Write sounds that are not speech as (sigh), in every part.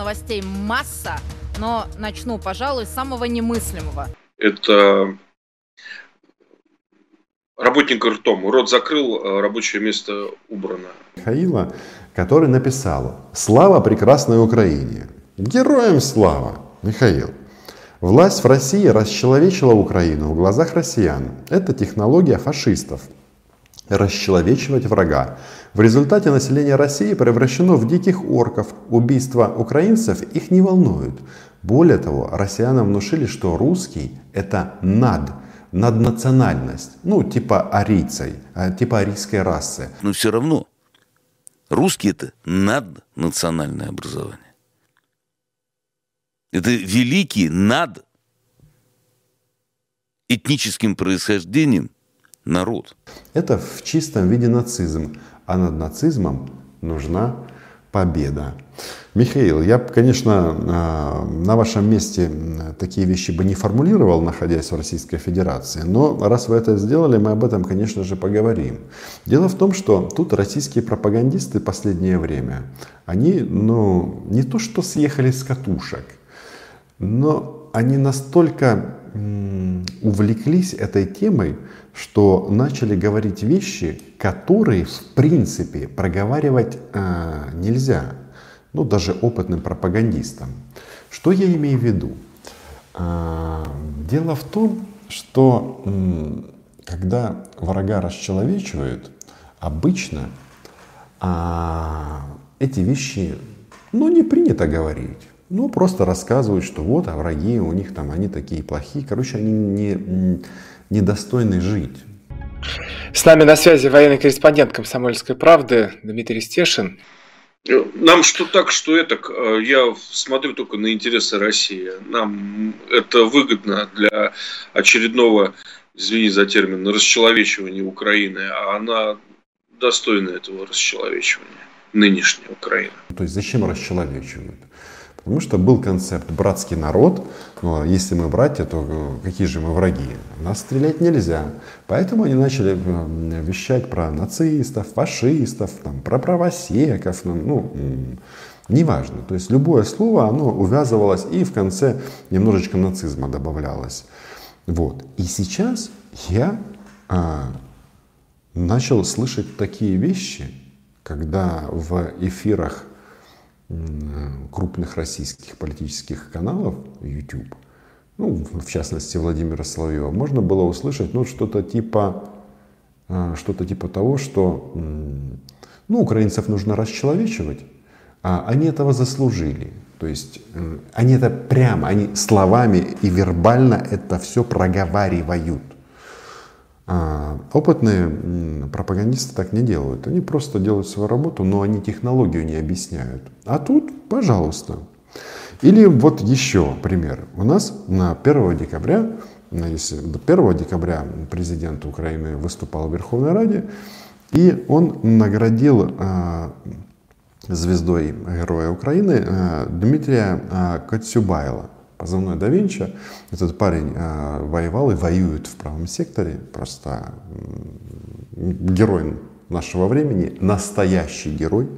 новостей масса, но начну, пожалуй, с самого немыслимого. Это работник ртом. Рот закрыл, а рабочее место убрано. Михаила, который написал «Слава прекрасной Украине». Героям слава, Михаил. Власть в России расчеловечила Украину в глазах россиян. Это технология фашистов. Расчеловечивать врага. В результате население России превращено в диких орков. Убийства украинцев их не волнуют. Более того, россиянам внушили, что русский это над, наднациональность. Ну, типа арийцей, а, типа арийской расы. Но все равно русский это наднациональное образование. Это великий над этническим происхождением народ. Это в чистом виде нацизм. А над нацизмом нужна победа. Михаил, я, конечно, а, на вашем месте такие вещи бы не формулировал, находясь в Российской Федерации, но раз вы это сделали, мы об этом, конечно же, поговорим. Дело в том, что тут российские пропагандисты последнее время, они, ну, не то что съехали с катушек, но они настолько увлеклись этой темой, что начали говорить вещи, которые в принципе проговаривать э, нельзя, ну даже опытным пропагандистам. Что я имею в виду? Э, дело в том, что э, когда врага расчеловечивают, обычно э, эти вещи, ну не принято говорить. Ну, просто рассказывают, что вот, а враги у них там, они такие плохие. Короче, они не, недостойны жить. С нами на связи военный корреспондент «Комсомольской правды» Дмитрий Стешин. Нам что так, что это, я смотрю только на интересы России. Нам это выгодно для очередного, извини за термин, расчеловечивания Украины, а она достойна этого расчеловечивания, нынешняя Украина. То есть зачем расчеловечивают? Потому что был концепт братский народ, а если мы братья, то э, какие же мы враги? Нас стрелять нельзя. Поэтому они начали э, вещать про нацистов, фашистов, там, про правосеков, ну, ну неважно. То есть любое слово, оно увязывалось и в конце немножечко нацизма добавлялось. Вот. И сейчас я а, начал слышать такие вещи, когда в эфирах крупных российских политических каналов YouTube, ну, в частности Владимира Соловьева, можно было услышать ну, что-то типа, а, что-то типа того, что ну, украинцев нужно расчеловечивать, а они этого заслужили. То есть они это прямо, они словами и вербально это все проговаривают. А опытные пропагандисты так не делают. Они просто делают свою работу, но они технологию не объясняют. А тут, пожалуйста. Или вот еще пример. У нас на 1 декабря, если до 1 декабря президент Украины выступал в Верховной Раде, и он наградил а, звездой Героя Украины а, Дмитрия Коцюбайла позывной да Винчи. Этот парень э, воевал и воюет в правом секторе. Просто герой нашего времени, настоящий герой,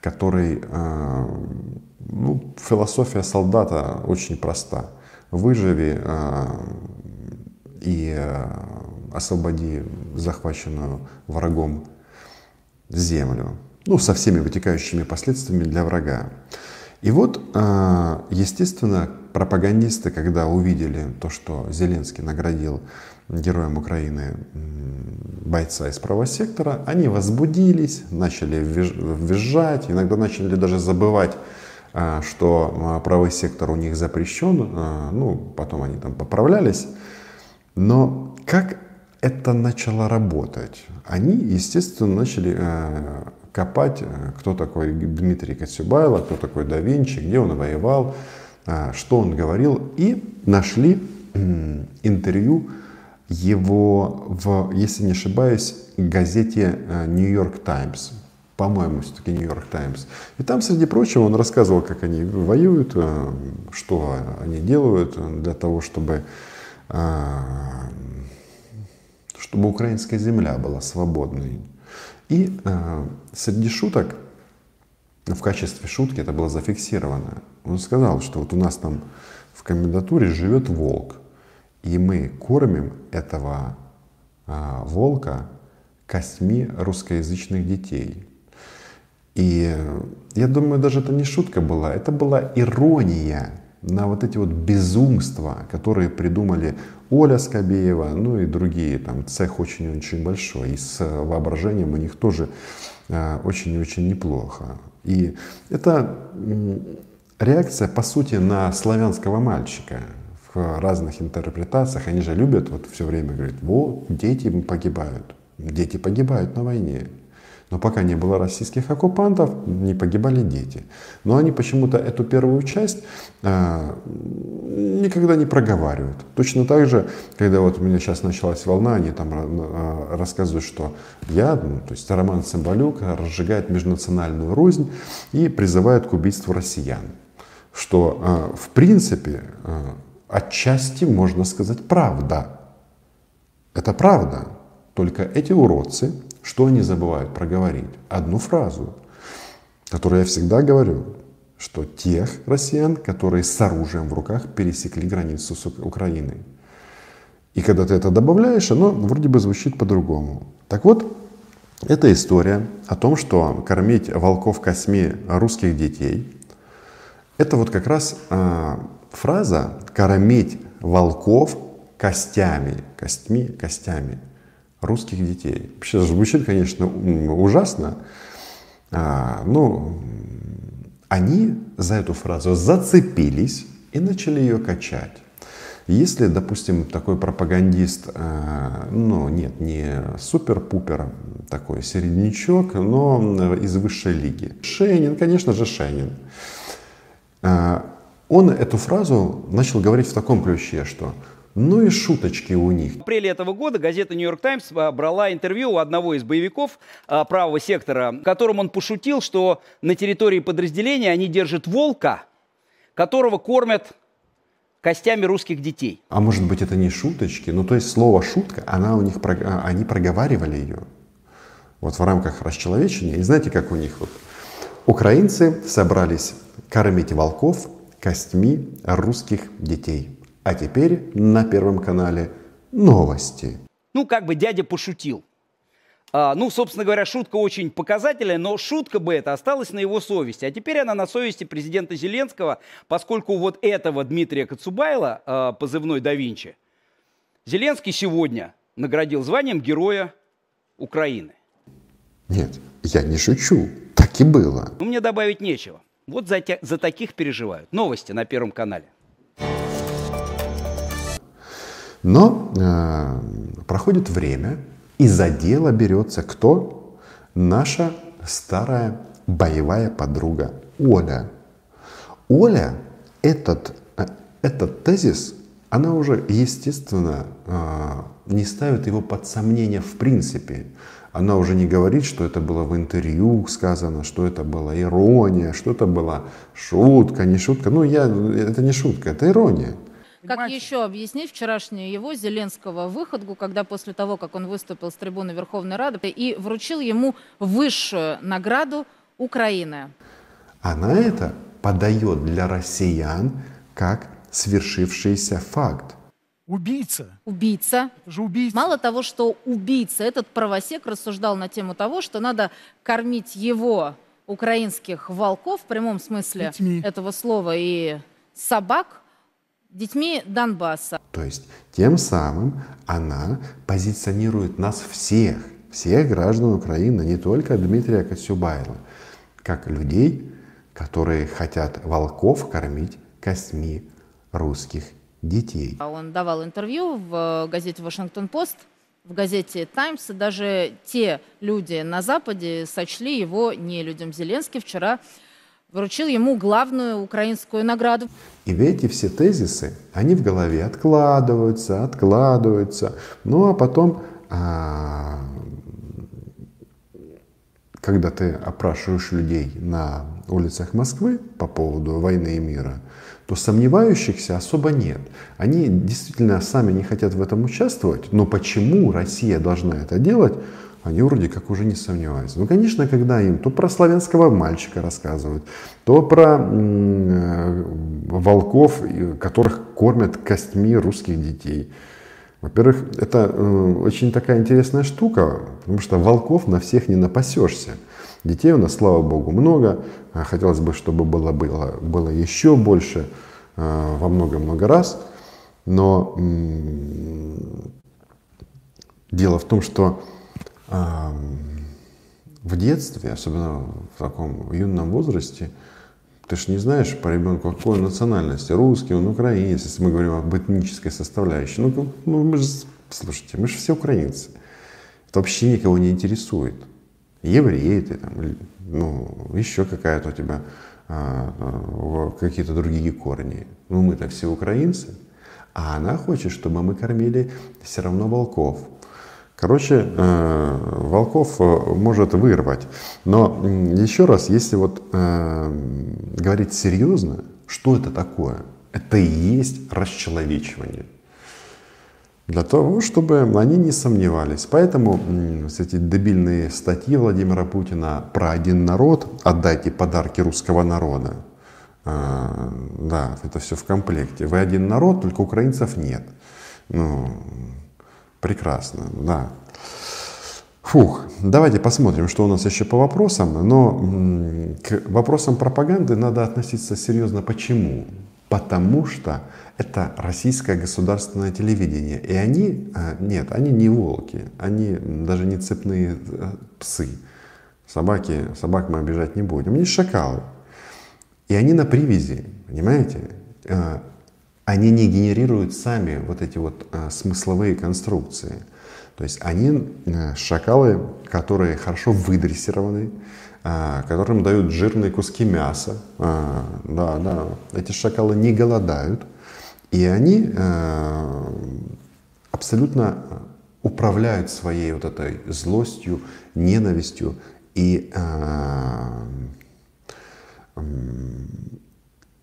который, э, ну, философия солдата очень проста. Выживи э, и освободи захваченную врагом землю. Ну, со всеми вытекающими последствиями для врага. И вот, э, естественно, пропагандисты, когда увидели то, что Зеленский наградил героем Украины бойца из правого сектора, они возбудились, начали визжать, иногда начали даже забывать, э, что э, правый сектор у них запрещен, ну, потом они там поправлялись. Но как это начало работать? Они, естественно, начали копать, э, кто такой Дмитрий Коцюбайло, кто такой да Винчи, где он воевал, э, что он говорил, и нашли интервью его в, если не ошибаюсь, газете Нью-Йорк э, Таймс. По-моему, все-таки Нью-Йорк Таймс. И там, среди прочего, он рассказывал, как они воюют, что они делают для того, чтобы, чтобы украинская земля была свободной. И э, среди шуток в качестве шутки это было зафиксировано. Он сказал, что вот у нас там в комендатуре живет волк, и мы кормим этого а, волка костьми русскоязычных детей. И я думаю, даже это не шутка была, это была ирония на вот эти вот безумства, которые придумали Оля Скобеева, ну и другие, там цех очень-очень большой, и с воображением у них тоже а, очень и очень неплохо. И это реакция, по сути, на славянского мальчика в разных интерпретациях. Они же любят вот все время говорить, вот, дети погибают. Дети погибают на войне. Но пока не было российских оккупантов, не погибали дети. Но они почему-то эту первую часть э, никогда не проговаривают. Точно так же, когда вот у меня сейчас началась волна, они там э, рассказывают, что я, ну, то есть Роман Цымбалюк разжигает межнациональную рознь и призывает к убийству россиян. Что, э, в принципе, э, отчасти можно сказать правда. Это правда. Только эти уродцы что они забывают проговорить? Одну фразу, которую я всегда говорю, что тех россиян, которые с оружием в руках пересекли границу с Украиной. И когда ты это добавляешь, оно вроде бы звучит по-другому. Так вот, это история о том, что кормить волков косьми русских детей, это вот как раз э, фраза «кормить волков костями», костьми, костями русских детей. Вообще звучит, конечно, ужасно. А, но они за эту фразу зацепились и начали ее качать. Если, допустим, такой пропагандист, а, ну нет, не супер-пупер, такой середнячок, но из высшей лиги. Шейнин, конечно же, Шейнин. А, он эту фразу начал говорить в таком ключе, что ну и шуточки у них. В апреле этого года газета «Нью-Йорк Таймс» брала интервью у одного из боевиков а, правого сектора, в котором он пошутил, что на территории подразделения они держат волка, которого кормят костями русских детей. А может быть это не шуточки? Ну то есть слово «шутка», она у них, а, они проговаривали ее вот в рамках расчеловечения. И знаете, как у них вот украинцы собрались кормить волков костьми русских детей. А теперь на Первом канале новости. Ну, как бы дядя пошутил. А, ну, собственно говоря, шутка очень показательная, но шутка бы эта осталась на его совести. А теперь она на совести президента Зеленского, поскольку вот этого Дмитрия Кацубайла, а, позывной да Винчи, Зеленский сегодня наградил званием Героя Украины. Нет, я не шучу. Так и было. Ну, мне добавить нечего. Вот за, те, за таких переживают. Новости на Первом канале. Но э, проходит время, и за дело берется кто? Наша старая боевая подруга Оля. Оля этот, э, этот тезис, она уже, естественно, э, не ставит его под сомнение в принципе. Она уже не говорит, что это было в интервью сказано, что это была ирония, что это была шутка, не шутка. Ну, я, это не шутка, это ирония. Как еще объяснить вчерашнюю его, Зеленского, выходку, когда после того, как он выступил с трибуны Верховной Рады и вручил ему высшую награду Украины? Она это подает для россиян как свершившийся факт. Убийца. Убийца. Это же убийца. Мало того, что убийца, этот правосек рассуждал на тему того, что надо кормить его, украинских волков, в прямом смысле Детьми. этого слова, и собак, детьми Донбасса. То есть тем самым она позиционирует нас всех, всех граждан Украины, не только Дмитрия Косюбайла, как людей, которые хотят волков кормить костьми русских детей. А он давал интервью в газете «Вашингтон-Пост», в газете «Таймс», и даже те люди на Западе сочли его не людям Зеленский. Вчера вручил ему главную украинскую награду. И эти все тезисы, они в голове откладываются, откладываются. Ну а потом, а, когда ты опрашиваешь людей на улицах Москвы по поводу войны и мира, то сомневающихся особо нет. Они действительно сами не хотят в этом участвовать, но почему Россия должна это делать? Они вроде как уже не сомневаются. Ну, конечно, когда им то про славянского мальчика рассказывают, то про э, волков, которых кормят костьми русских детей. Во-первых, это э, очень такая интересная штука, потому что волков на всех не напасешься. Детей у нас, слава богу, много. А хотелось бы, чтобы было, было, было еще больше э, во много-много раз. Но дело в том, что в детстве, особенно в таком юном возрасте, ты же не знаешь по ребенку, какой национальности, русский, он украинец, если мы говорим об этнической составляющей. Ну, ну мы же, слушайте, мы же все украинцы. Это вообще никого не интересует. Еврей ты там, ну, еще какая-то у тебя а, а, какие-то другие корни. Ну, мы-то все украинцы. А она хочет, чтобы мы кормили все равно волков. Короче, э, волков э, может вырвать. Но еще раз, если вот э, говорить серьезно, что это такое? Это и есть расчеловечивание. Для того, чтобы они не сомневались. Поэтому эти дебильные статьи Владимира Путина про один народ, отдайте подарки русского народа. Да, это все в комплекте. Вы один народ, только украинцев нет. Ну, Прекрасно, да. Фух, давайте посмотрим, что у нас еще по вопросам. Но к вопросам пропаганды надо относиться серьезно. Почему? Потому что это российское государственное телевидение. И они, а, нет, они не волки, они даже не цепные э, псы. Собаки, собак мы обижать не будем. Они шакалы. И они на привязи, понимаете? Они не генерируют сами вот эти вот а, смысловые конструкции. То есть они а, шакалы, которые хорошо выдрессированы, а, которым дают жирные куски мяса. А, да, да, эти шакалы не голодают. И они а, абсолютно управляют своей вот этой злостью, ненавистью и а,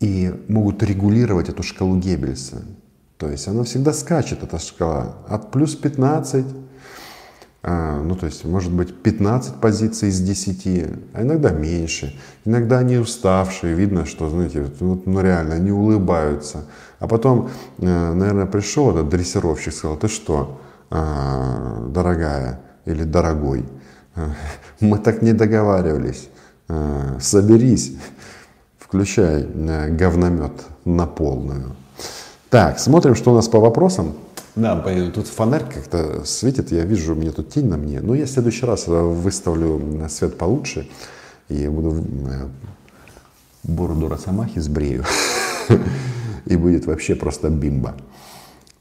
и могут регулировать эту шкалу Геббельса. То есть она всегда скачет, эта шкала, от плюс 15, а, ну то есть может быть 15 позиций из 10, а иногда меньше. Иногда они уставшие, видно, что, знаете, вот, ну реально, они улыбаются. А потом, э, наверное, пришел этот дрессировщик, сказал, ты что, а, дорогая или дорогой, (laughs) мы так не договаривались, а, соберись включай э, говномет на полную. Так, смотрим, что у нас по вопросам. Да, тут фонарь как-то светит, я вижу, у меня тут тень на мне. Но я в следующий раз э, выставлю свет получше и буду э, бороду Росомахи сбрею. (laughs) И будет вообще просто бимба.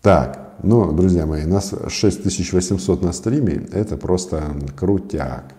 Так, ну, друзья мои, нас 6800 на стриме, это просто крутяк.